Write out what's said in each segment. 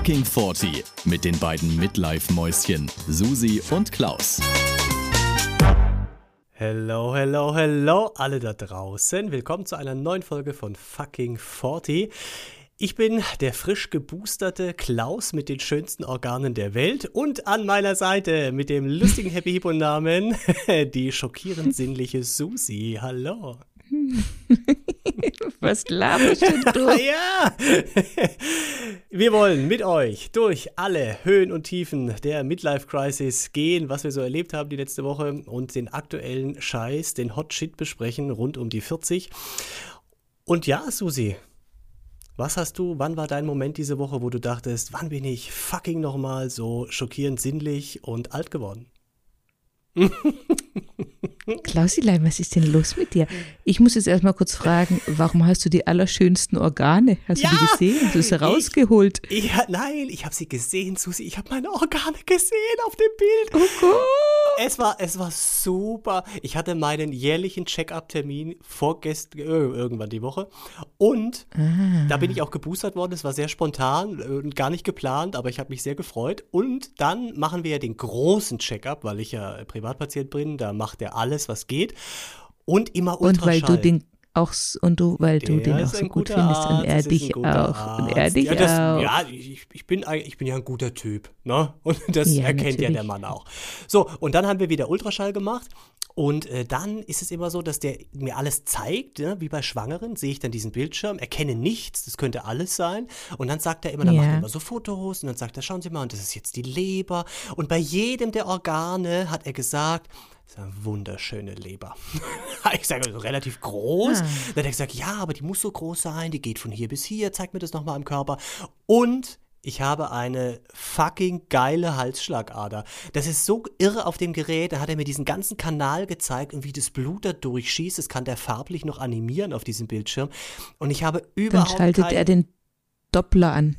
Fucking 40 mit den beiden Midlife-Mäuschen Susi und Klaus. Hello, hello, hello, alle da draußen. Willkommen zu einer neuen Folge von Fucking 40. Ich bin der frisch geboosterte Klaus mit den schönsten Organen der Welt und an meiner Seite mit dem lustigen Happy Hippo Namen die schockierend sinnliche Susi. Hallo. Was laberst denn du? ja! Wir wollen mit euch durch alle Höhen und Tiefen der Midlife Crisis gehen, was wir so erlebt haben die letzte Woche und den aktuellen Scheiß, den Hot Shit besprechen rund um die 40. Und ja, Susi, was hast du, wann war dein Moment diese Woche, wo du dachtest, wann bin ich fucking nochmal so schockierend sinnlich und alt geworden? Klausilein, was ist denn los mit dir? Ich muss jetzt erstmal kurz fragen, warum hast du die allerschönsten Organe? Hast ja, du die gesehen? Hast du sie rausgeholt? Ich, ich, nein, ich habe sie gesehen, Susi. Ich habe meine Organe gesehen auf dem Bild. Oh Gott. Es war, es war super. Ich hatte meinen jährlichen Check-up-Termin vorgestern, äh, irgendwann die Woche. Und ah. da bin ich auch geboostert worden. Es war sehr spontan und gar nicht geplant, aber ich habe mich sehr gefreut. Und dann machen wir ja den großen Check-up, weil ich ja Privatpatient bin. Da macht er alles, was geht. Und immer Ultraschall. Und weil du den auch und du, weil du den auch so gut findest und er dich auch Arzt. und er dich ja, das, auch. Ja, ich, ich, bin, ich bin ja ein guter Typ, ne? Und das ja, erkennt natürlich. ja der Mann auch. So, und dann haben wir wieder Ultraschall gemacht und äh, dann ist es immer so, dass der mir alles zeigt, ne? wie bei Schwangeren, sehe ich dann diesen Bildschirm, erkenne nichts, das könnte alles sein und dann sagt er immer, dann ja. macht er immer so Fotos und dann sagt er, schauen Sie mal, und das ist jetzt die Leber und bei jedem der Organe hat er gesagt, das ist eine wunderschöne Leber. ich sage, also relativ groß. Ah. Dann hat er gesagt, ja, aber die muss so groß sein, die geht von hier bis hier, zeig mir das nochmal im Körper. Und ich habe eine fucking geile Halsschlagader. Das ist so irre auf dem Gerät. Da hat er mir diesen ganzen Kanal gezeigt und wie das Blut da durchschießt. Das kann der farblich noch animieren auf diesem Bildschirm. Und ich habe überhaupt. Dann schaltet er den Doppler an.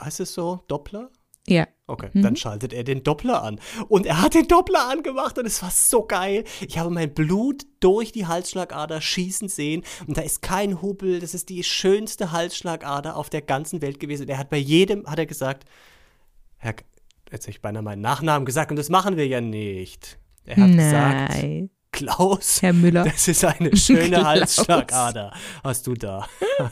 Heißt es so? Doppler? Ja. Okay, mhm. dann schaltet er den Doppler an. Und er hat den Doppler angemacht und es war so geil. Ich habe mein Blut durch die Halsschlagader schießen sehen und da ist kein Hubbel. Das ist die schönste Halsschlagader auf der ganzen Welt gewesen. Und er hat bei jedem, hat er gesagt, Herr, jetzt habe ich beinahe meinen Nachnamen gesagt und das machen wir ja nicht. Er hat Nein. gesagt, Klaus, Herr Müller. das ist eine schöne Halsschlagader, hast du da.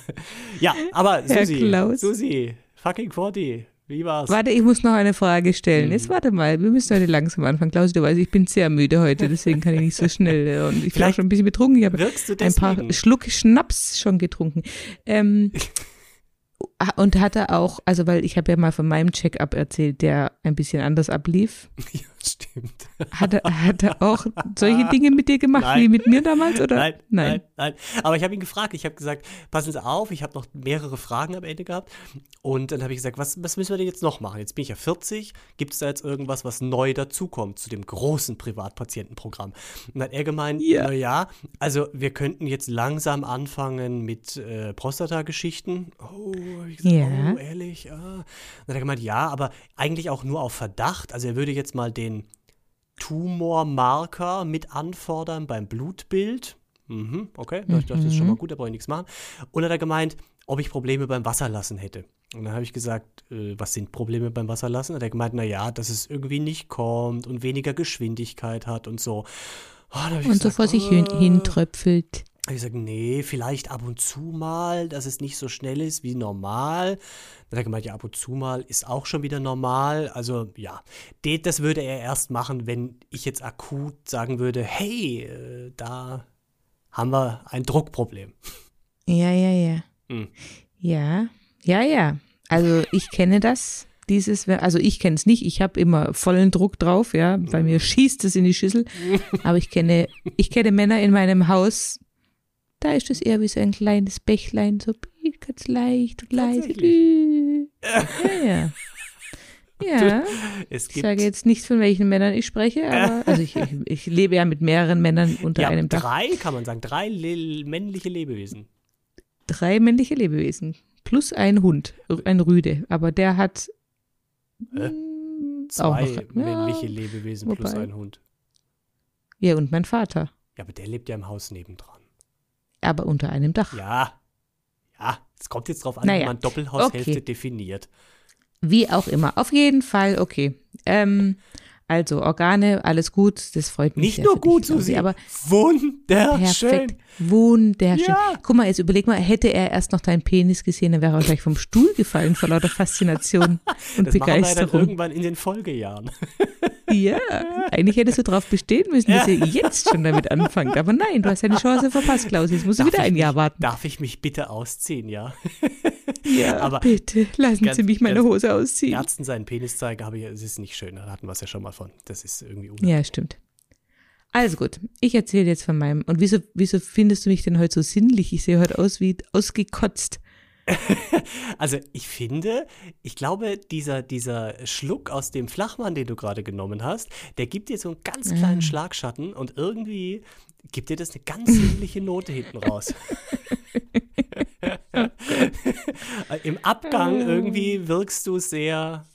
ja, aber Susi, Susi, fucking 40, wie war's? Warte, ich muss noch eine Frage stellen. Jetzt hm. warte mal, wir müssen heute langsam anfangen. Klaus, du weißt, ich bin sehr müde heute, deswegen kann ich nicht so schnell. Und ich bin auch schon ein bisschen betrunken. Ich habe ein paar Schluck Schnaps schon getrunken. Ähm, und hatte auch, also weil ich habe ja mal von meinem Check-up erzählt, der ein bisschen anders ablief. Ja, stimmt. Hat er, hat er auch solche Dinge mit dir gemacht nein. wie mit mir damals? Oder? Nein, nein, nein. nein. Aber ich habe ihn gefragt, ich habe gesagt, passen Sie auf, ich habe noch mehrere Fragen am Ende gehabt. Und dann habe ich gesagt, was, was müssen wir denn jetzt noch machen? Jetzt bin ich ja 40, gibt es da jetzt irgendwas, was neu dazukommt zu dem großen Privatpatientenprogramm? Und dann hat er gemeint, ja. naja, also wir könnten jetzt langsam anfangen mit äh, Prostata-Geschichten. Oh, ich gesagt, ja. oh, ehrlich? Ah. Dann hat er gemeint, ja, aber eigentlich auch nur auf Verdacht. Also er würde jetzt mal den Tumormarker mit anfordern beim Blutbild. Mhm, okay, mhm. das ist schon mal gut, da brauche ich nichts machen. Und er hat gemeint, ob ich Probleme beim Wasserlassen hätte. Und dann habe ich gesagt, äh, was sind Probleme beim Wasserlassen? Und er hat gemeint, naja, dass es irgendwie nicht kommt und weniger Geschwindigkeit hat und so. Oh, und gesagt, so vor sich hin, äh, hintröpfelt ich gesagt, nee, vielleicht ab und zu mal, dass es nicht so schnell ist wie normal. Dann hat er gemeint, ja, ab und zu mal ist auch schon wieder normal. Also ja, das würde er erst machen, wenn ich jetzt akut sagen würde, hey, äh, da haben wir ein Druckproblem. Ja, ja, ja. Hm. Ja, ja, ja. Also ich kenne das. Dieses, also ich kenne es nicht, ich habe immer vollen Druck drauf, ja, bei mir schießt es in die Schüssel. Aber ich kenne, ich kenne Männer in meinem Haus, da ist es eher wie so ein kleines Bächlein, so ganz leicht und leise. Ja, ja. Ja, ich sage jetzt nicht, von welchen Männern ich spreche, aber also ich, ich, ich lebe ja mit mehreren Männern unter ja, einem Dach. Drei, kann man sagen, drei le männliche Lebewesen. Drei männliche Lebewesen. Plus ein Hund, ein Rüde. Aber der hat äh, zwei noch, männliche ja, Lebewesen wobei. plus ein Hund. Ja, und mein Vater. Ja, aber der lebt ja im Haus nebendran aber unter einem Dach. Ja, ja, Es kommt jetzt drauf an, Naja, wie man Doppelhaushälfte okay. definiert. Wie auch immer. Auf jeden Fall, okay. Ähm, also Organe, alles gut, das freut mich. Nicht nur dich, gut, Susi, aber wunderschön. perfekt. Wunderschön. Ja. Guck mal, jetzt überleg mal, hätte er erst noch deinen Penis gesehen, dann wäre er gleich vom Stuhl gefallen vor lauter Faszination und Das Begeisterung. irgendwann in den Folgejahren. Ja, eigentlich hättest du darauf bestehen müssen, dass ihr jetzt schon damit anfangt. Aber nein, du hast deine Chance verpasst, Klaus. Jetzt musst du wieder ein Jahr mich, warten. Darf ich mich bitte ausziehen, ja? Ja, aber bitte, lassen ganz- Sie mich meine Hose ausziehen. Ärzten seinen Penis zeigen, aber es ist nicht schön. Da hatten wir es ja schon mal von. Das ist irgendwie unangenehm. Ja, stimmt. Also gut, ich erzähle jetzt von meinem. Und wieso, wieso findest du mich denn heute so sinnlich? Ich sehe heute aus wie ausgekotzt. Also ich finde, ich glaube, dieser, dieser Schluck aus dem Flachmann, den du gerade genommen hast, der gibt dir so einen ganz kleinen Schlagschatten und irgendwie gibt dir das eine ganz sinnliche Note hinten raus. Im Abgang irgendwie wirkst du sehr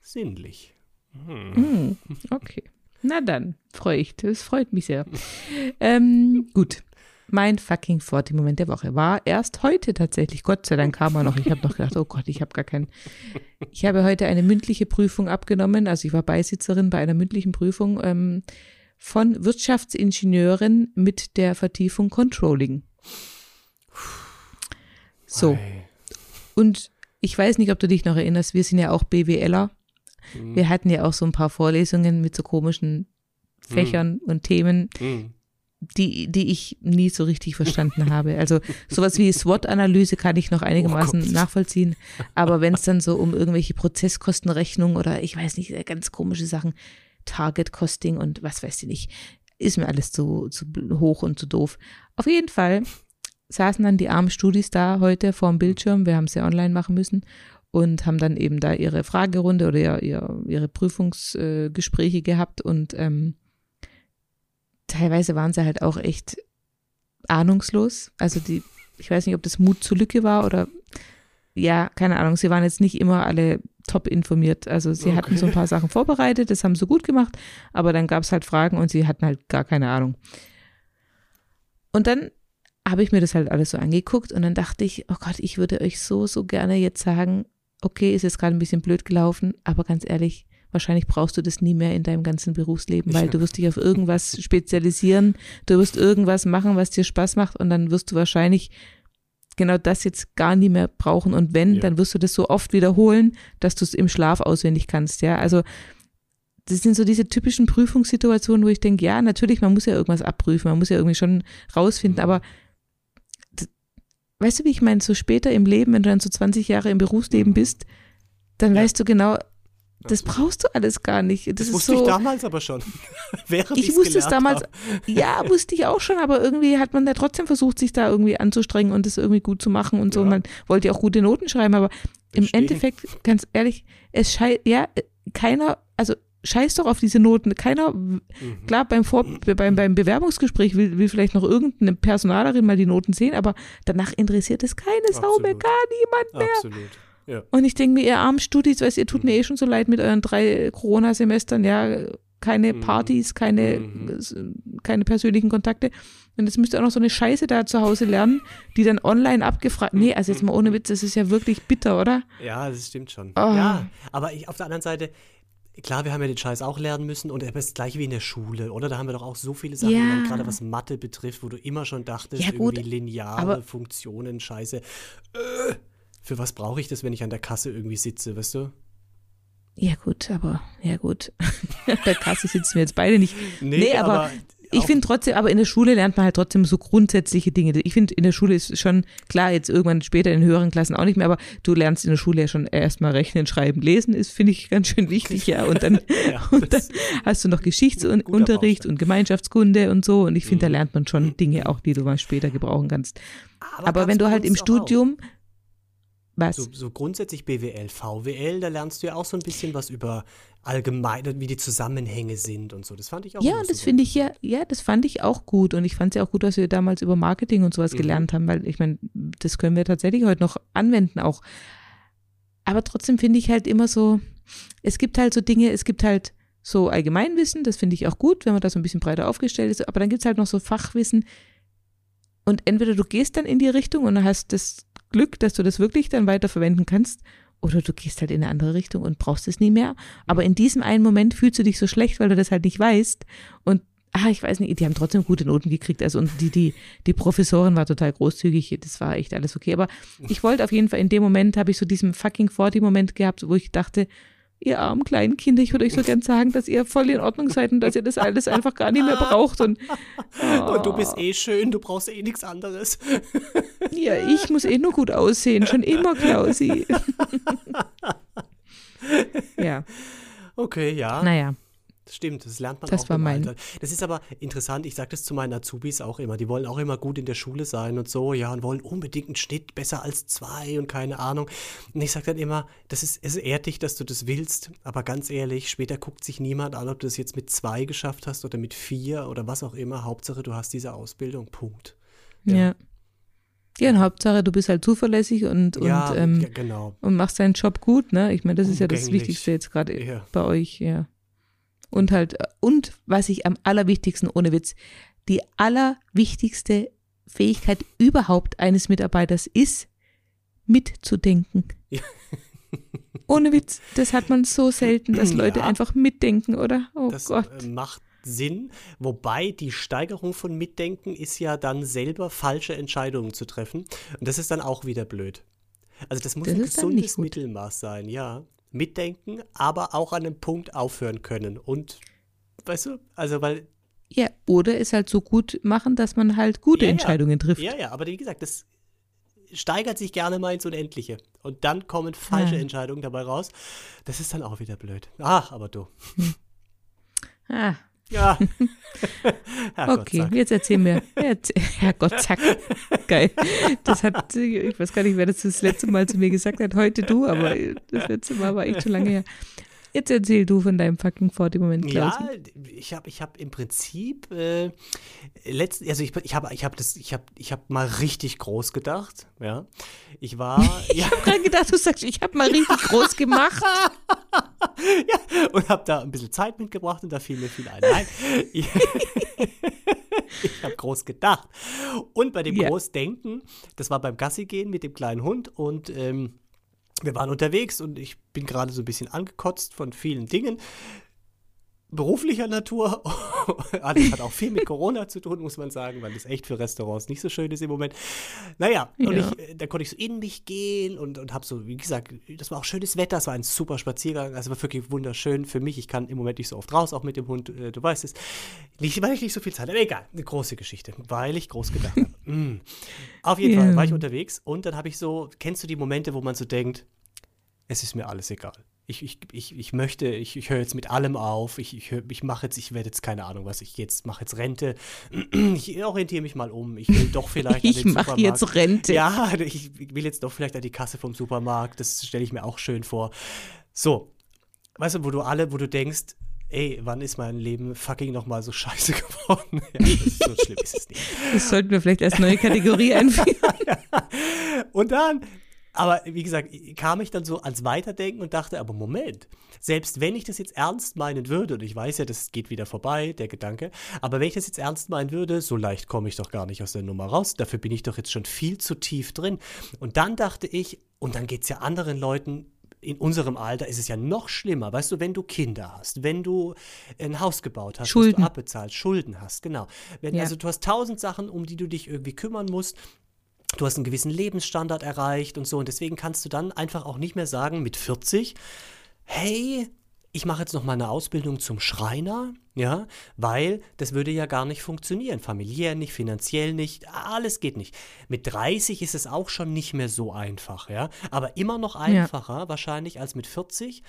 sinnlich. Hm, okay. Na dann, freue ich. Das freut mich sehr. ähm, gut. Mein fucking 40-Moment der Woche war erst heute tatsächlich. Gott sei Dank kam er noch. Ich habe noch gedacht, oh Gott, ich habe gar keinen. Ich habe heute eine mündliche Prüfung abgenommen. Also ich war Beisitzerin bei einer mündlichen Prüfung ähm, von Wirtschaftsingenieurin mit der Vertiefung Controlling. So. Und ich weiß nicht, ob du dich noch erinnerst, wir sind ja auch BWLer. Wir hatten ja auch so ein paar Vorlesungen mit so komischen Fächern und Themen, Hm. die, die ich nie so richtig verstanden habe. Also sowas wie SWOT-Analyse kann ich noch einigermaßen Oh nachvollziehen. Aber wenn es dann so um irgendwelche Prozesskostenrechnungen oder ich weiß nicht, ganz komische Sachen, Target-Costing und was weiß ich nicht, ist mir alles zu, zu hoch und zu doof. Auf jeden Fall saßen dann die armen Studis da heute vorm Bildschirm, wir haben es ja online machen müssen und haben dann eben da ihre Fragerunde oder ihr, ihr, ihre Prüfungsgespräche äh, gehabt und ähm, teilweise waren sie halt auch echt ahnungslos. Also die, ich weiß nicht, ob das Mut zur Lücke war oder ja, keine Ahnung, sie waren jetzt nicht immer alle top informiert. Also sie hatten Okay. so ein paar Sachen vorbereitet, das haben sie gut gemacht, aber dann gab es halt Fragen und sie hatten halt gar keine Ahnung. Und dann habe ich mir das halt alles so angeguckt und dann dachte ich, oh Gott, ich würde euch so, so gerne jetzt sagen, okay, ist jetzt gerade ein bisschen blöd gelaufen, aber ganz ehrlich, wahrscheinlich brauchst du das nie mehr in deinem ganzen Berufsleben, weil du wirst dich auf irgendwas spezialisieren, du wirst irgendwas machen, was dir Spaß macht und dann wirst du wahrscheinlich genau das jetzt gar nie mehr brauchen und wenn, Ja. dann wirst du das so oft wiederholen, dass du es im Schlaf auswendig kannst, ja, also das sind so diese typischen Prüfungssituationen, wo ich denke, ja, natürlich, man muss ja irgendwas abprüfen, man muss ja irgendwie schon rausfinden, Mhm. aber weißt du, wie ich meine, so später im Leben, wenn du dann so 20 Jahre im Berufsleben Mhm. bist, dann Ja. weißt du genau, das brauchst du alles gar nicht. Das, Das wusste so, ich damals aber schon. Während ich wusste es damals, hab. ja, wusste ich auch schon, aber irgendwie hat man ja trotzdem versucht, sich da irgendwie anzustrengen und das irgendwie gut zu machen und so. Ja. Man wollte ja auch gute Noten schreiben, aber im Verstehen. Endeffekt, ganz ehrlich, es scheiß, ja, keiner, also scheiß doch auf diese Noten. Keiner, Mhm. klar, beim, Vor beim, beim Bewerbungsgespräch will, will vielleicht noch irgendeine Personalerin mal die Noten sehen, aber danach interessiert es keine Sau mehr, gar niemand mehr. Absolut. Ja. Und ich denke mir, ihr armen Studis, weißt, ihr tut mir eh schon so leid mit euren drei Corona-Semestern, ja, keine Mhm. Partys, keine, Mhm. keine persönlichen Kontakte. Und jetzt müsst ihr auch noch so eine Scheiße da zu Hause lernen, die dann online abgefragt. Nee, also jetzt mal ohne Witz, das ist ja wirklich bitter, oder? Ja, das stimmt schon. Ah. Ja, aber ich, auf der anderen Seite, klar, wir haben ja den Scheiß auch lernen müssen und das ist gleich wie in der Schule, oder? Da haben wir doch auch so viele Sachen, Ja. gerade was Mathe betrifft, wo du immer schon dachtest, Ja, gut, irgendwie lineare aber- Funktionen, Scheiße. Äh, für was brauche ich das, wenn ich an der Kasse irgendwie sitze, weißt du? Ja, gut, aber, ja, gut. An der Kasse sitzen wir jetzt beide nicht. Nee, aber Ich finde trotzdem, aber in der Schule lernt man halt trotzdem so grundsätzliche Dinge. Ich finde, in der Schule ist schon klar, jetzt irgendwann später in höheren Klassen auch nicht mehr, aber du lernst in der Schule ja schon erstmal rechnen, schreiben, lesen, ist, finde ich, ganz schön wichtig, ja. Und dann, Ja, und dann hast du noch Geschichtsunterricht und Gemeinschaftskunde und so. Und ich finde, da Mhm. lernt man schon Dinge auch, die du mal später gebrauchen kannst. Aber, gab's wenn du halt im doch auch. Was? So, so grundsätzlich BWL, VWL, da lernst du ja auch so ein bisschen was über allgemein, wie die Zusammenhänge sind und so. Das fand ich auch Ja, und das finde ich ja, ja, das fand ich auch gut. Und ich fand es ja auch gut, dass wir damals über Marketing und sowas Mhm. gelernt haben, weil ich meine, das können wir tatsächlich heute noch anwenden auch. Aber trotzdem finde ich halt immer so, es gibt halt so Dinge, es gibt halt so Allgemeinwissen, das finde ich auch gut, wenn man da so ein bisschen breiter aufgestellt ist, aber dann gibt es halt noch so Fachwissen und entweder du gehst dann in die Richtung und hast das Glück, dass du das wirklich dann weiterverwenden kannst. Oder du gehst halt in eine andere Richtung und brauchst es nie mehr. Aber in diesem einen Moment fühlst du dich so schlecht, weil du das halt nicht weißt. Und ah, ich weiß nicht, die haben trotzdem gute Noten gekriegt. Also und die, die, die Professorin war total großzügig, das war echt alles okay. Aber ich wollte auf jeden Fall, in dem Moment habe ich so diesen fucking 40-Moment gehabt, wo ich dachte, ihr armen kleinen Kinder, ich würde euch so gern sagen, dass ihr voll in Ordnung seid und dass ihr das alles einfach gar nicht mehr braucht. Und, oh. und du bist eh schön, du brauchst eh nichts anderes. ja, ich muss eh nur gut aussehen, schon immer, Klausi. ja. Okay, ja. Naja. Das stimmt, das lernt man das auch war mein Alter. Das ist aber interessant, ich sage das zu meinen Azubis auch immer, die wollen auch immer gut in der Schule sein und so, ja, und wollen unbedingt einen Schnitt besser als zwei und keine Ahnung. Und ich sage dann immer, das ist, es ehrt dich, dass du das willst, aber ganz ehrlich, später guckt sich niemand an, ob du das jetzt mit zwei geschafft hast oder mit vier oder was auch immer. Hauptsache, du hast diese Ausbildung, Punkt. Ja. ja. Ja, und Hauptsache, du bist halt zuverlässig und, und, ja, ähm, ja, genau. und machst deinen Job gut, ne? Ich meine, das ist ja das Wichtigste jetzt gerade ja. bei euch, ja. Und halt, und was ich am allerwichtigsten, ohne Witz, die allerwichtigste Fähigkeit überhaupt eines Mitarbeiters ist, mitzudenken. Ja. Ohne Witz, das hat man so selten, dass Leute ja, einfach mitdenken, oder? Oh das Gott. Äh, macht Sinn, wobei die Steigerung von Mitdenken ist ja dann selber falsche Entscheidungen zu treffen. Und das ist dann auch wieder blöd. Also das muss das ein gesundes Mittelmaß sein, ja mitdenken, aber auch an einem Punkt aufhören können. Und, weißt du, also weil. Ja, oder es halt so gut machen, dass man halt gute ja, Entscheidungen trifft. Ja, ja, aber wie gesagt, das steigert sich gerne mal ins Unendliche. Und dann kommen falsche ja. Entscheidungen dabei raus. Das ist dann auch wieder blöd. Ach, aber du. Hm. Ah, ja. okay, jetzt erzähl mir. Herrgott, zack. Geil. Das hat, ich weiß gar nicht, wer das das letzte Mal zu mir gesagt hat. Heute du, aber das letzte Mal war echt schon lange her. Jetzt erzähl du von deinem fucking 40-Moment, Ja, ich habe ich hab im Prinzip äh, letzt, also ich, ich habe ich hab das, ich habe ich hab mal richtig groß gedacht, ja. Ich war. ich ja. habe gerade gedacht, du sagst, ich habe mal richtig groß gemacht. ja, und habe da ein bisschen Zeit mitgebracht und da fiel mir viel ein. Nein, ich, ich habe groß gedacht. Und bei dem ja. Großdenken, das war beim Gassi gehen mit dem kleinen Hund und ähm, wir waren unterwegs und ich bin gerade so ein bisschen angekotzt von vielen Dingen beruflicher Natur. Alles hat auch viel mit Corona zu tun, muss man sagen, weil das echt für Restaurants nicht so schön ist im Moment. Naja, ja. und ich, äh, da konnte ich so in mich gehen und, und habe so, wie gesagt, das war auch schönes Wetter, es war ein super Spaziergang, also war wirklich wunderschön für mich. Ich kann im Moment nicht so oft raus, auch mit dem Hund, äh, du weißt es. Nicht, weil ich nicht so viel Zeit habe, egal, eine große Geschichte, weil ich groß gedacht habe. Mm. Auf jeden yeah. Fall war ich unterwegs und dann habe ich so, kennst du die Momente, wo man so denkt, es ist mir alles egal ich, ich, ich, ich möchte, ich, ich höre jetzt mit allem auf, ich, ich, ich mache jetzt, ich werde jetzt keine Ahnung, was ich jetzt mache jetzt Rente, ich orientiere mich mal um, ich will doch vielleicht Ich mache jetzt Rente. Ja, ich will jetzt doch vielleicht an die Kasse vom Supermarkt, das stelle ich mir auch schön vor. So, weißt du, wo du alle, wo du denkst, ey, wann ist mein Leben fucking nochmal so scheiße geworden? ja, das so schlimm ist es nicht. Das sollten wir vielleicht als neue Kategorie einführen. Und dann aber wie gesagt, kam ich dann so ans Weiterdenken und dachte, aber Moment, selbst wenn ich das jetzt ernst meinen würde, und ich weiß ja, das geht wieder vorbei, der Gedanke, aber wenn ich das jetzt ernst meinen würde, so leicht komme ich doch gar nicht aus der Nummer raus, dafür bin ich doch jetzt schon viel zu tief drin. Und dann dachte ich, und dann geht es ja anderen Leuten in unserem Alter ist es ja noch schlimmer. Weißt du, wenn du Kinder hast, wenn du ein Haus gebaut hast, Schulden. du abbezahlst, Schulden hast, genau. Wenn, ja. Also du hast tausend Sachen, um die du dich irgendwie kümmern musst du hast einen gewissen Lebensstandard erreicht und so. Und deswegen kannst du dann einfach auch nicht mehr sagen mit 40, hey, ich mache jetzt noch mal eine Ausbildung zum Schreiner, ja, weil das würde ja gar nicht funktionieren. Familiär nicht, finanziell nicht, alles geht nicht. Mit 30 ist es auch schon nicht mehr so einfach, ja, aber immer noch einfacher ja. wahrscheinlich als mit 40.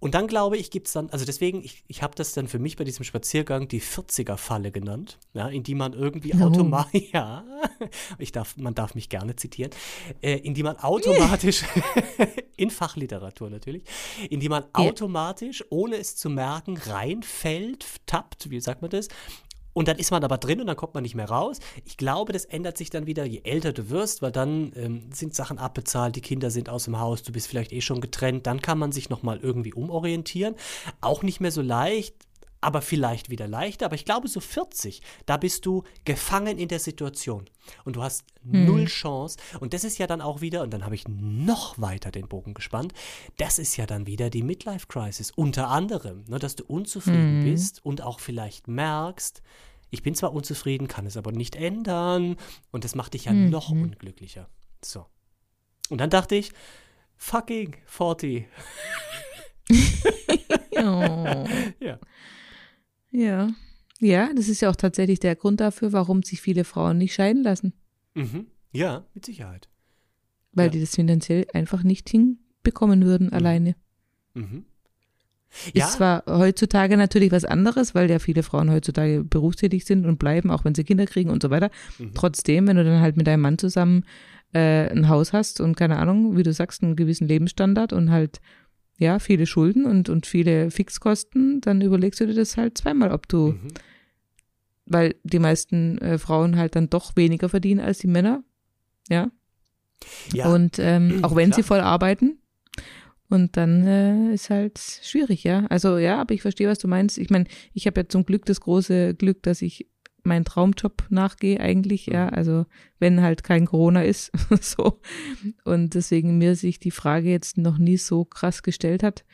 Und dann glaube ich, gibt es dann, also deswegen, ich, ich habe das dann für mich bei diesem Spaziergang die 40er-Falle genannt, ja, in die man irgendwie oh. automatisch, ja, ich darf, man darf mich gerne zitieren, äh, in die man automatisch, in Fachliteratur natürlich, in die man automatisch, ohne es zu merken, reinfällt, tappt, wie sagt man das, und dann ist man aber drin und dann kommt man nicht mehr raus. Ich glaube, das ändert sich dann wieder, je älter du wirst, weil dann ähm, sind Sachen abbezahlt, die Kinder sind aus dem Haus, du bist vielleicht eh schon getrennt, dann kann man sich nochmal irgendwie umorientieren. Auch nicht mehr so leicht, aber vielleicht wieder leichter. Aber ich glaube, so 40, da bist du gefangen in der Situation und du hast hm. null Chance. Und das ist ja dann auch wieder, und dann habe ich noch weiter den Bogen gespannt, das ist ja dann wieder die Midlife Crisis. Unter anderem, ne, dass du unzufrieden hm. bist und auch vielleicht merkst, ich bin zwar unzufrieden, kann es aber nicht ändern. Und das macht dich ja mhm. noch unglücklicher. So. Und dann dachte ich, fucking 40. oh. Ja. Ja. Ja, das ist ja auch tatsächlich der Grund dafür, warum sich viele Frauen nicht scheiden lassen. Mhm. Ja, mit Sicherheit. Weil ja. die das finanziell einfach nicht hinbekommen würden mhm. alleine. Mhm. Ja. Ist zwar heutzutage natürlich was anderes, weil ja viele Frauen heutzutage berufstätig sind und bleiben, auch wenn sie Kinder kriegen und so weiter. Mhm. Trotzdem, wenn du dann halt mit deinem Mann zusammen äh, ein Haus hast und keine Ahnung, wie du sagst, einen gewissen Lebensstandard und halt ja, viele Schulden und, und viele Fixkosten, dann überlegst du dir das halt zweimal, ob du, mhm. weil die meisten äh, Frauen halt dann doch weniger verdienen als die Männer, ja. ja und ähm, auch wenn klar. sie voll arbeiten. Und dann äh, ist halt schwierig, ja. Also ja, aber ich verstehe, was du meinst. Ich meine, ich habe ja zum Glück das große Glück, dass ich meinen Traumjob nachgehe eigentlich, ja, mhm. also wenn halt kein Corona ist, so. Und deswegen mir sich die Frage jetzt noch nie so krass gestellt hat.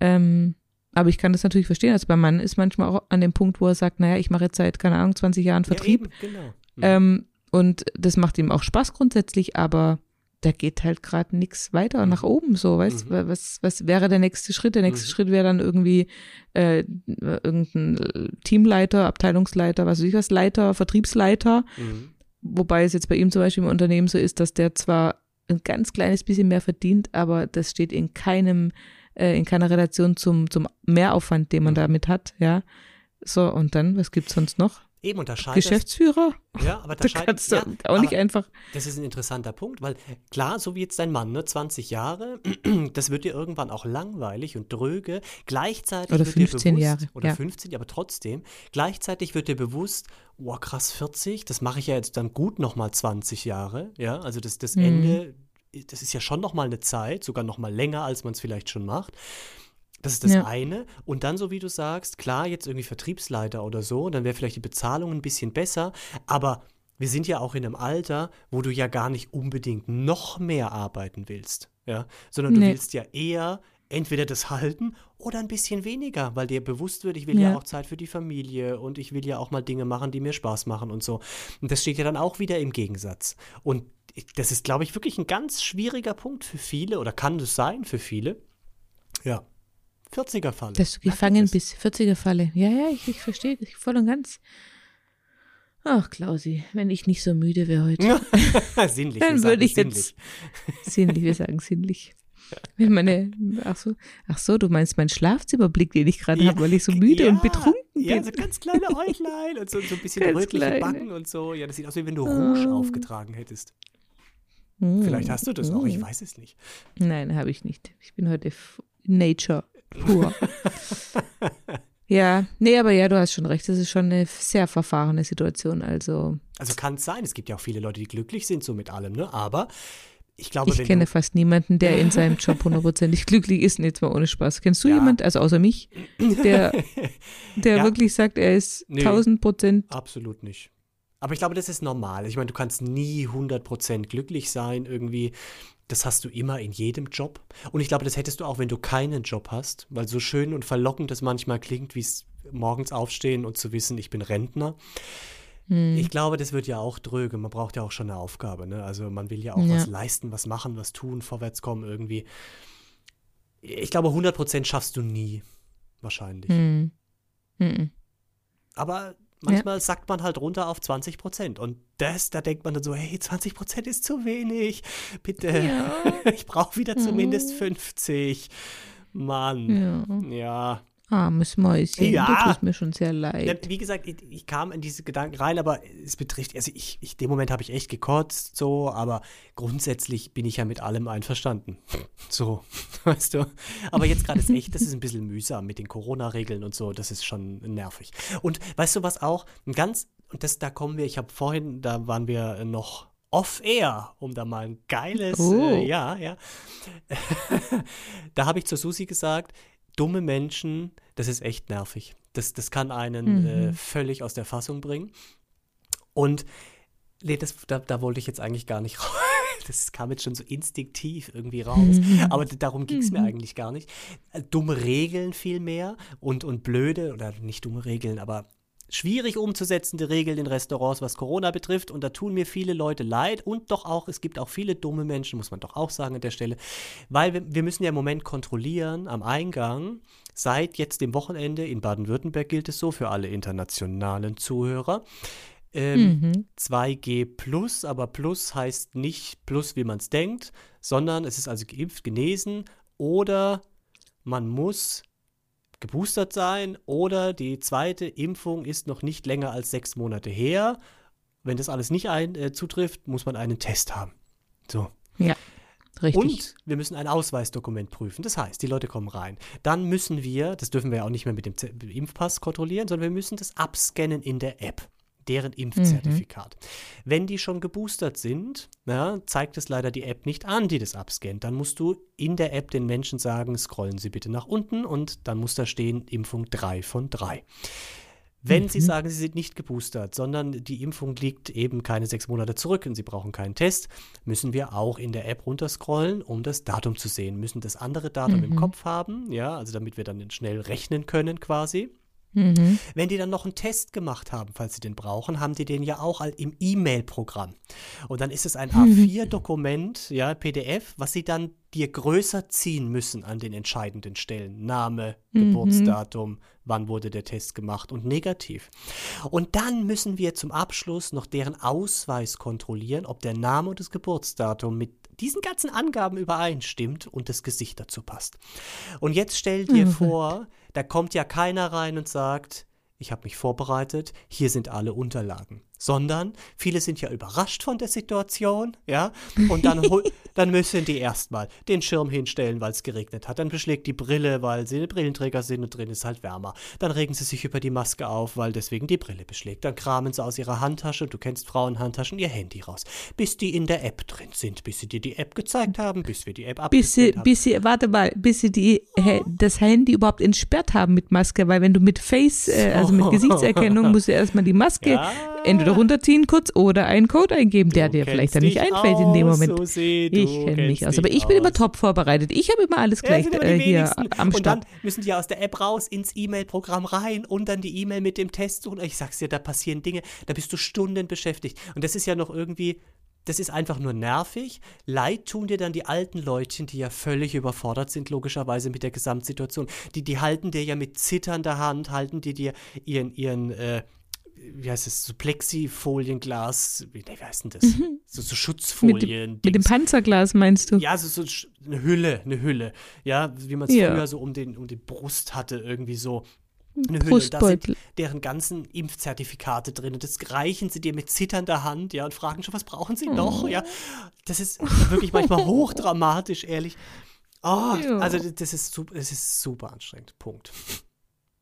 Ähm, aber ich kann das natürlich verstehen. Also beim Mann ist manchmal auch an dem Punkt, wo er sagt, naja, ich mache jetzt seit, keine Ahnung, 20 Jahren Vertrieb. Ja, eben, genau. Mhm. Ähm, und das macht ihm auch Spaß grundsätzlich, aber da geht halt gerade nichts weiter mhm. nach oben, so, weißt mhm. was, was wäre der nächste Schritt? Der nächste mhm. Schritt wäre dann irgendwie äh, irgendein Teamleiter, Abteilungsleiter, was weiß ich was, Leiter, Vertriebsleiter. Mhm. Wobei es jetzt bei ihm zum Beispiel im Unternehmen so ist, dass der zwar ein ganz kleines bisschen mehr verdient, aber das steht in keinem, äh, in keiner Relation zum, zum Mehraufwand, den man mhm. damit hat, ja. So, und dann, was gibt's sonst noch? Eben unterscheidet. Geschäftsführer? Ja, aber da kannst du ja, auch nicht einfach. Das ist ein interessanter Punkt, weil klar, so wie jetzt dein Mann, ne, 20 Jahre, das wird dir irgendwann auch langweilig und dröge. Gleichzeitig oder wird 15 dir bewusst, Jahre. Oder ja. 15, aber trotzdem, gleichzeitig wird dir bewusst, oh krass, 40, das mache ich ja jetzt dann gut nochmal 20 Jahre. Ja, also das, das mhm. Ende, das ist ja schon nochmal eine Zeit, sogar nochmal länger, als man es vielleicht schon macht. Das ist das ja. eine. Und dann, so wie du sagst, klar, jetzt irgendwie Vertriebsleiter oder so, dann wäre vielleicht die Bezahlung ein bisschen besser, aber wir sind ja auch in einem Alter, wo du ja gar nicht unbedingt noch mehr arbeiten willst, ja, sondern du nee. willst ja eher entweder das halten oder ein bisschen weniger, weil dir bewusst wird, ich will ja. ja. auch Zeit für die Familie und ich will ja auch mal Dinge machen, die mir Spaß machen und so. Und das steht ja dann auch wieder im Gegensatz. Und das ist, glaube ich, wirklich ein ganz schwieriger Punkt für viele oder kann es sein für viele. Ja. 40er-Falle. Dass du gefangen bist, 40er-Falle. Ja, ja, ich, ich verstehe dich voll und ganz. Ach, Klausi, wenn ich nicht so müde wäre heute. sinnlich. Dann würde ich sinnlich. jetzt. Sinnlich, wir sagen sinnlich. Wenn meine, ach so, ach so, du meinst meinen Schlafzimmerblick, den ich gerade ja, habe, weil ich so müde ja, und betrunken bin. Ja, so ganz kleine Äuglein und so, so ein bisschen ganz rötliche kleine. Backen und so. Ja, das sieht aus, wie wenn du Rouge oh. aufgetragen hättest. Mm. Vielleicht hast du das mm. auch, ich weiß es nicht. Nein, habe ich nicht. Ich bin heute Nature pur. ja, nee, aber ja, du hast schon recht. Das ist schon eine sehr verfahrene Situation. Also, also kann es sein. Es gibt ja auch viele Leute, die glücklich sind, so mit allem, ne? Aber ich glaube, ich kenne fast niemanden, der in seinem Job hundertprozentig glücklich ist, und jetzt mal ohne Spaß. Kennst du ja. jemanden, also außer mich, der, der ja. wirklich sagt, er ist tausend Prozent? Absolut nicht. Aber ich glaube, das ist normal. Ich meine, du kannst nie 100% glücklich sein irgendwie. Das hast du immer in jedem Job. Und ich glaube, das hättest du auch, wenn du keinen Job hast, weil so schön und verlockend das manchmal klingt, wie es morgens aufstehen und zu wissen, ich bin Rentner. Hm. Ich glaube, das wird ja auch dröge. Man braucht ja auch schon eine Aufgabe. Ne? Also man will ja auch ja. was leisten, was machen, was tun, vorwärts kommen irgendwie. Ich glaube, 100% schaffst du nie. Wahrscheinlich. Hm. Hm. Aber Manchmal ja. sackt man halt runter auf 20 Prozent. Und das, da denkt man dann so, hey, 20 Prozent ist zu wenig. Bitte, ja. ich brauche wieder zumindest 50. Mann. Ja. ja. Armes Mäuschen, ja. du tust mir schon sehr leid. Wie gesagt, ich, ich, kam in diese Gedanken rein, aber es betrifft, also ich, ich dem Moment habe ich echt gekotzt, so, aber grundsätzlich bin ich ja mit allem einverstanden. So, weißt du. Aber jetzt gerade ist echt, das ist ein bisschen mühsam mit den Corona-Regeln und so, das ist schon nervig. Und weißt du was auch? Ein ganz, und das, da kommen wir, ich habe vorhin, da waren wir noch off-air, um da mal ein geiles, oh. äh, ja, ja. da habe ich zu Susi gesagt, dumme Menschen, das ist echt nervig. Das, das kann einen Mhm. äh, völlig aus der Fassung bringen. Und nee, das, da, da wollte ich jetzt eigentlich gar nicht raus. Das kam jetzt schon so instinktiv irgendwie raus. Mhm. Aber darum ging es mir eigentlich gar nicht. Äh, Dumme Regeln vielmehr und, und blöde, oder nicht dumme Regeln, aber schwierig umzusetzende Regeln in Restaurants, was Corona betrifft. Und da tun mir viele Leute leid. Und doch auch, es gibt auch viele dumme Menschen, muss man doch auch sagen an der Stelle. Weil wir, wir müssen ja im Moment kontrollieren am Eingang. Seit jetzt dem Wochenende in Baden-Württemberg gilt es so für alle internationalen Zuhörer. Ähm, Mhm. 2G plus, aber plus heißt nicht plus, wie man es denkt, sondern es ist also geimpft, genesen oder man muss geboostert sein oder die zweite Impfung ist noch nicht länger als sechs Monate her. Wenn das alles nicht ein, äh, zutrifft, muss man einen Test haben. So. Ja, richtig. Und wir müssen ein Ausweisdokument prüfen. Das heißt, die Leute kommen rein. Dann müssen wir, das dürfen wir ja auch nicht mehr mit dem Impfpass kontrollieren, sondern wir müssen das abscannen in der App, deren Impfzertifikat. Wenn die schon geboostert sind, ja, zeigt es leider die App nicht an, die das abscannt. Dann musst du in der App den Menschen sagen, scrollen Sie bitte nach unten und dann muss da stehen Impfung 3 von 3. Wenn Sie sagen, Sie sind nicht geboostert, sondern die Impfung liegt eben keine sechs Monate zurück und Sie brauchen keinen Test, müssen wir auch in der App runterscrollen, um das Datum zu sehen. Müssen das andere Datum im Kopf haben, ja, also damit wir dann schnell rechnen können quasi. Mhm. Wenn die dann noch einen Test gemacht haben, falls sie den brauchen, haben die den ja auch im E-Mail-Programm. Und dann ist es ein A4-Dokument, ja, PDF, was sie dann dir größer ziehen müssen an den entscheidenden Stellen. Name, Geburtsdatum, wann wurde der Test gemacht und negativ. Und dann müssen wir zum Abschluss noch deren Ausweis kontrollieren, ob der Name und das Geburtsdatum mit diesen ganzen Angaben übereinstimmt und das Gesicht dazu passt. Und jetzt stell dir vor, da kommt ja keiner rein und sagt, ich habe mich vorbereitet, hier sind alle Unterlagen. Sondern viele sind ja überrascht von der Situation, ja, und dann, dann müssen die erstmal den Schirm hinstellen, weil es geregnet hat. Dann beschlägt die Brille, weil sie Brillenträger sind und drin ist halt wärmer. Dann regen sie sich über die Maske auf, weil deswegen die Brille beschlägt. Dann kramen sie aus ihrer Handtasche, du kennst Frauenhandtaschen, ihr Handy raus. Bis die in der App drin sind, bis sie dir die App gezeigt haben, bis wir die App Bis sie, haben. bis sie, warte mal, bis sie die, das Handy überhaupt entsperrt haben mit Maske, weil wenn du mit Face, äh, also mit Gesichtserkennung, musst du erstmal die Maske Ja. entweder runterziehen kurz oder einen Code eingeben, der Du dir vielleicht dann nicht einfällt in dem aus, Moment. Susi, ich kenne mich aus, aber ich bin immer aus. top vorbereitet. Ich habe immer alles Ja, gleich die äh, hier am Und Start. dann müssen die aus der App raus ins E-Mail-Programm rein und dann die E-Mail mit dem Test suchen. Ich sag's dir, da passieren Dinge, da bist du Stunden beschäftigt. Und das ist ja noch irgendwie, das ist einfach nur nervig. Leid tun dir dann die alten Leutchen, die ja völlig überfordert sind, logischerweise mit der Gesamtsituation. Die, die halten dir ja mit zitternder Hand, halten die dir ihren, ihren, äh, wie heißt es, so Plexifolienglas, wie, wie heißt denn das? So, so mit, Schutzfolien. dem, mit dem. Panzerglas meinst du? Ja, so, so eine Hülle, eine Hülle. Ja, wie man es Ja. früher so um, den, um die Brust hatte, irgendwie so. Eine Hülle. Da sind deren ganzen Impfzertifikate drin. Und das reichen sie dir mit zitternder Hand, ja, und fragen schon, was brauchen sie noch? Ja, das ist wirklich manchmal hochdramatisch, ehrlich. Oh, Ja. also das ist, super, das ist super anstrengend. Punkt.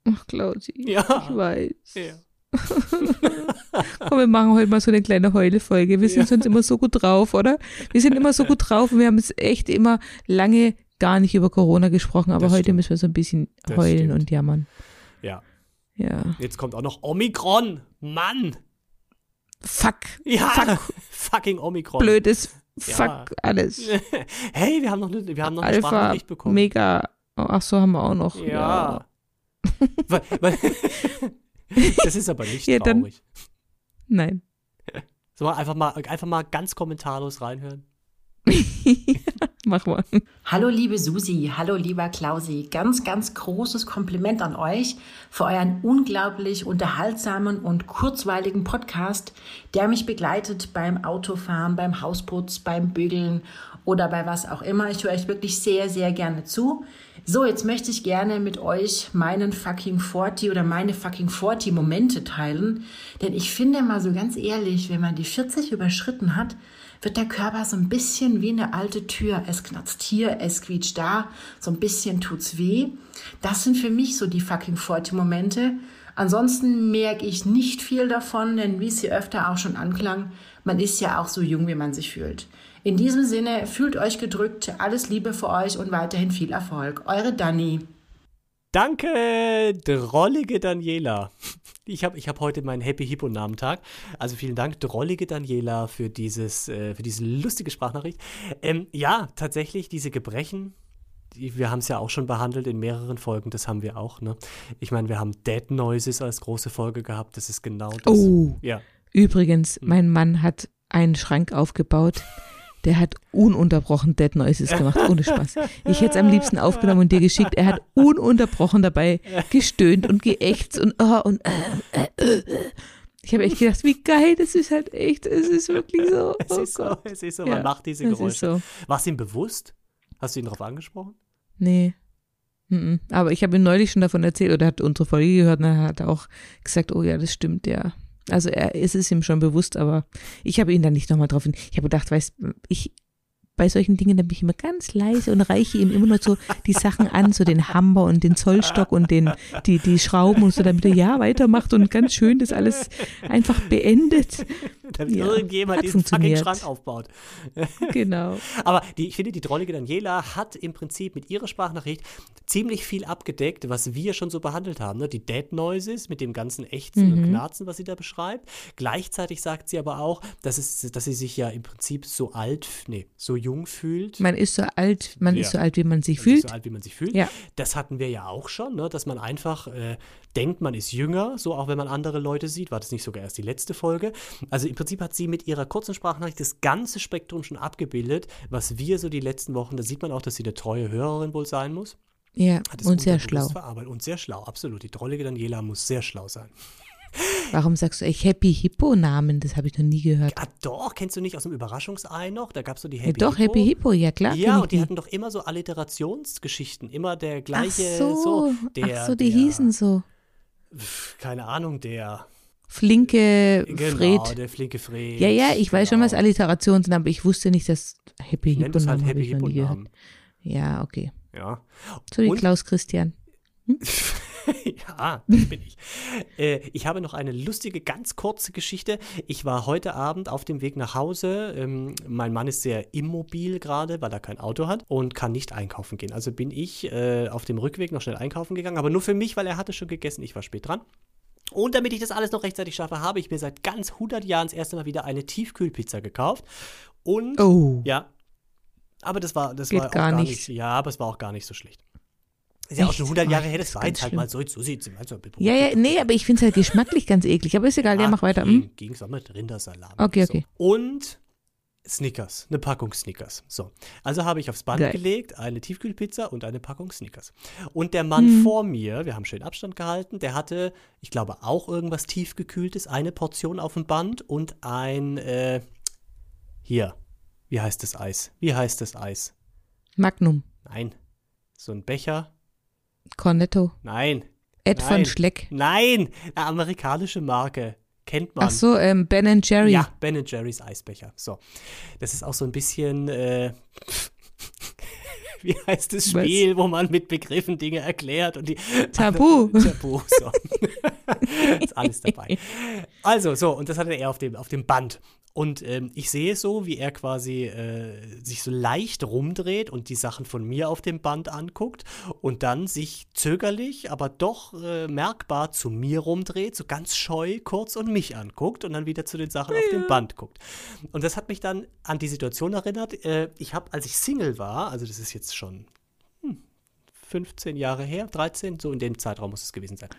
Ach, Claudi. Ja. Ich weiß. Ja. Komm, wir machen heute mal so eine kleine Heule-Folge. Wir sind Ja. sonst immer so gut drauf, oder? Wir sind immer so gut drauf und wir haben jetzt echt immer lange gar nicht über Corona gesprochen, aber Das heute stimmt. müssen wir so ein bisschen heulen und jammern. ja. Ja. Jetzt kommt auch noch Omikron. Mann. Fuck. Ja. Fuck. Fucking Omikron. Blödes. Ja. Fuck. Alles. Hey, wir haben noch eine, wir haben noch eine Alpha. Sprachnachricht bekommen. Mega. Oh, ach so, haben wir auch noch. Ja. weil, weil, das ist aber nicht Ja, dann- traurig. Nein. Sollen wir einfach mal, einfach mal ganz kommentarlos reinhören? Mach mal. Hallo liebe Susi, hallo lieber Klausi, ganz, ganz großes Kompliment an euch für euren unglaublich unterhaltsamen und kurzweiligen Podcast, der mich begleitet beim Autofahren, beim Hausputz, beim Bügeln oder bei was auch immer. Ich höre euch wirklich sehr, sehr gerne zu. So, jetzt möchte ich gerne mit euch meinen fucking 40 oder meine fucking 40 Momente teilen, denn ich finde mal so ganz ehrlich, wenn man die 40 überschritten hat, wird der Körper so ein bisschen wie eine alte Tür. Es knarzt hier, es quietscht da, so ein bisschen tut's weh. Das sind für mich so die fucking 40 Momente. Ansonsten merke ich nicht viel davon, denn wie es hier öfter auch schon anklang, man ist ja auch so jung, wie man sich fühlt. In diesem Sinne, fühlt euch gedrückt, alles Liebe für euch und weiterhin viel Erfolg. Eure Dani. Danke, drollige Daniela. Ich habe ich hab heute meinen Happy Hippo Namentag. Also vielen Dank, drollige Daniela, für, dieses, äh, für diese lustige Sprachnachricht. Ähm, ja, tatsächlich, diese Gebrechen, die, wir haben es ja auch schon behandelt in mehreren Folgen, das haben wir auch. Ne? Ich meine, wir haben Dead Noises als große Folge gehabt, das ist genau das. Oh, ja. übrigens, hm. mein Mann hat einen Schrank aufgebaut der hat ununterbrochen Dead Noises gemacht, ohne Spaß. Ich hätte es am liebsten aufgenommen und dir geschickt. Er hat ununterbrochen dabei gestöhnt und geächtzt und, oh, und äh, äh, äh. ich habe echt gedacht, wie geil, das ist halt echt, es ist wirklich so. Es oh ist Gott. so, es ist so, man ja, macht diese Geräusche. So. War es ihm bewusst? Hast du ihn darauf angesprochen? Nee. Aber ich habe ihm neulich schon davon erzählt oder hat unsere Folge gehört und er hat auch gesagt, oh ja, das stimmt, ja. Also er ist es ihm schon bewusst, aber ich habe ihn dann nicht nochmal drauf hin. Ich habe gedacht, weißt ich, bei solchen Dingen, da bin ich immer ganz leise und reiche ihm immer nur so die Sachen an, so den Hammer und den Zollstock und den, die, die Schrauben und so, damit er ja weitermacht und ganz schön das alles einfach beendet. Damit ja, irgendjemand diesen fucking Schrank aufbaut. Genau. Aber die, ich finde, die drollige Daniela hat im Prinzip mit ihrer Sprachnachricht ziemlich viel abgedeckt, was wir schon so behandelt haben. Ne? Die Dead Noises mit dem ganzen Ächzen mhm. und Knarzen, was sie da beschreibt. Gleichzeitig sagt sie aber auch, dass, es, dass sie sich ja im Prinzip so alt, nee, so jung fühlt. Man ist so alt, man ja. ist so alt, wie man sich man fühlt. so alt, wie man sich fühlt. Ja. Das hatten wir ja auch schon, ne? dass man einfach äh, denkt, man ist jünger, so auch wenn man andere Leute sieht. War das nicht sogar erst die letzte Folge? Also im Prinzip hat sie mit ihrer kurzen Sprachnachricht das ganze Spektrum schon abgebildet, was wir so die letzten Wochen, da sieht man auch, dass sie eine treue Hörerin wohl sein muss. Ja, und sehr schlau. Und sehr schlau, absolut. Die drollige Daniela muss sehr schlau sein. Warum sagst du echt Happy Hippo Namen? Das habe ich noch nie gehört. Ah, doch, kennst du nicht aus dem Überraschungsei noch? Da gab es so die Happy ja, doch, Hippo. Happy Hippo, ja klar. Ja, und die hatten doch immer so Alliterationsgeschichten. Immer der gleiche. Ach so, so der, ach so die der, hießen so. Keine Ahnung, der. Flinke genau, Fred. der flinke Fred. Ja, ja, ich weiß schon, was genau. Alliterationen sind, aber ich wusste nicht, dass Happy Hippo Namen halt Happy Hippo Namen. Ja, okay. Ja. So wie Klaus Christian. Hm? ja, das bin ich. Äh, ich habe noch eine lustige, ganz kurze Geschichte. Ich war heute Abend auf dem Weg nach Hause. Ähm, mein Mann ist sehr immobil gerade, weil er kein Auto hat und kann nicht einkaufen gehen. Also bin ich äh, auf dem Rückweg noch schnell einkaufen gegangen, aber nur für mich, weil er hatte schon gegessen. Ich war spät dran. Und damit ich das alles noch rechtzeitig schaffe, habe ich mir seit ganz 100 Jahren das erste Mal wieder eine Tiefkühlpizza gekauft. Und oh. ja, aber das war, das Geht war auch gar, gar nicht. nicht. Ja, aber es war auch gar nicht so schlecht. Ist ja auch schon 100 Jahre her, das war jetzt halt mal so, so sieht es halt Ja, ja, nee, aber ich finde es halt geschmacklich ganz eklig. Aber ist egal, ja, mach weiter. Hm? Ging es mit Rindersalat. Okay, okay. So. Und Snickers, eine Packung Snickers. So, also habe ich aufs Band Geil. gelegt eine Tiefkühlpizza und eine Packung Snickers. Und der Mann hm. vor mir, wir haben schön Abstand gehalten, der hatte, ich glaube, auch irgendwas tiefgekühltes, eine Portion auf dem Band und ein, äh, hier, wie heißt das Eis? Wie heißt das Eis? Magnum. Nein, so ein Becher Cornetto. Nein. Ed Nein. von Schleck. Nein, eine amerikanische Marke. Kennt man. Ach so, ähm, Ben Jerry. Ja, Ben Jerry's Eisbecher. So. Das ist auch so ein bisschen, äh, wie heißt das Spiel, Was? wo man mit Begriffen Dinge erklärt und die. Tabu. Tabu, so. ist alles dabei. Also, so, und das hatte er auf dem, auf dem Band. Und ähm, ich sehe so, wie er quasi äh, sich so leicht rumdreht und die Sachen von mir auf dem Band anguckt und dann sich zögerlich, aber doch äh, merkbar zu mir rumdreht, so ganz scheu kurz und mich anguckt und dann wieder zu den Sachen ja. auf dem Band guckt. Und das hat mich dann an die Situation erinnert. Äh, ich habe, als ich Single war, also das ist jetzt schon hm, 15 Jahre her, 13, so in dem Zeitraum muss es gewesen sein.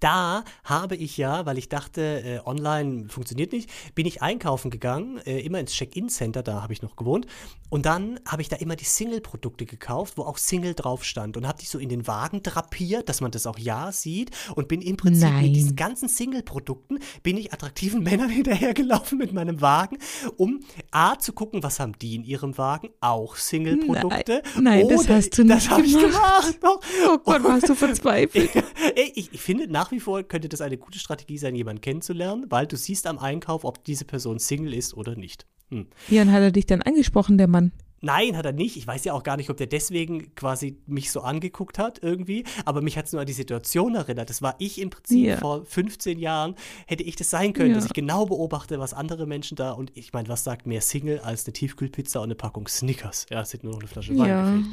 Da habe ich ja, weil ich dachte, äh, online funktioniert nicht, bin ich einkaufen gegangen, äh, immer ins Check-in-Center, da habe ich noch gewohnt. Und dann habe ich da immer die Single-Produkte gekauft, wo auch Single drauf stand und habe die so in den Wagen drapiert, dass man das auch ja sieht und bin im Prinzip Nein. mit diesen ganzen Single-Produkten, bin ich attraktiven Männern hinterhergelaufen mit meinem Wagen, um A zu gucken, was haben die in ihrem Wagen, auch Single-Produkte. Nein, Nein das hast du nicht das habe ich gemacht. Oh Gott, warst du verzweifelt. ich, ich, ich finde, nach wie vor könnte das eine gute Strategie sein, jemanden kennenzulernen, weil du siehst am Einkauf, ob diese Person Single ist oder nicht. Hm. Ja, und hat er dich dann angesprochen, der Mann? Nein, hat er nicht. Ich weiß ja auch gar nicht, ob der deswegen quasi mich so angeguckt hat irgendwie. Aber mich hat es nur an die Situation erinnert. Das war ich im Prinzip ja. vor 15 Jahren. Hätte ich das sein können, ja. dass ich genau beobachte, was andere Menschen da und ich meine, was sagt mehr Single als eine Tiefkühlpizza und eine Packung Snickers? Ja, es sind nur noch eine Flasche Wein ja. gefehlt.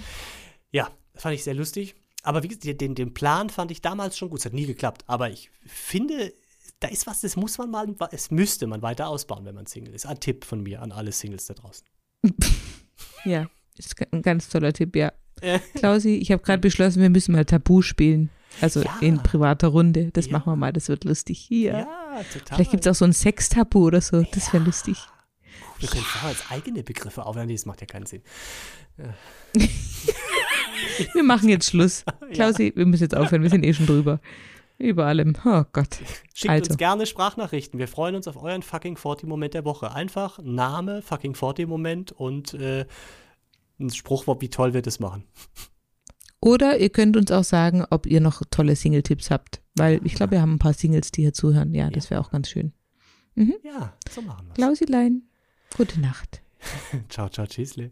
Ja, das fand ich sehr lustig. Aber wie gesagt, den, den Plan fand ich damals schon gut. Es hat nie geklappt. Aber ich finde, da ist was, das muss man mal, es müsste man weiter ausbauen, wenn man Single ist. Ein Tipp von mir an alle Singles da draußen. ja, ist ein ganz toller Tipp, ja. Klausi, ich habe gerade beschlossen, wir müssen mal Tabu spielen. Also ja. in privater Runde. Das ja. machen wir mal, das wird lustig. Hier. Ja, total. Vielleicht gibt es auch so ein Sextabu oder so. Das wäre lustig. Wir können ja. als eigene Begriffe aufnehmen. Das macht ja keinen Sinn. wir machen jetzt Schluss. Klausi, wir müssen jetzt aufhören. Wir sind eh schon drüber. Über allem. Oh Gott. Schickt also. uns gerne Sprachnachrichten. Wir freuen uns auf euren fucking 40-Moment der Woche. Einfach Name, fucking 40-Moment und äh, ein Spruch, wie toll wir das machen. Oder ihr könnt uns auch sagen, ob ihr noch tolle Single-Tipps habt. Weil ich glaube, wir haben ein paar Singles, die hier zuhören. Ja, das wäre auch ganz schön. Mhm. Ja, so machen wir Klausilein, gute Nacht. ciao, ciao, tschüssle.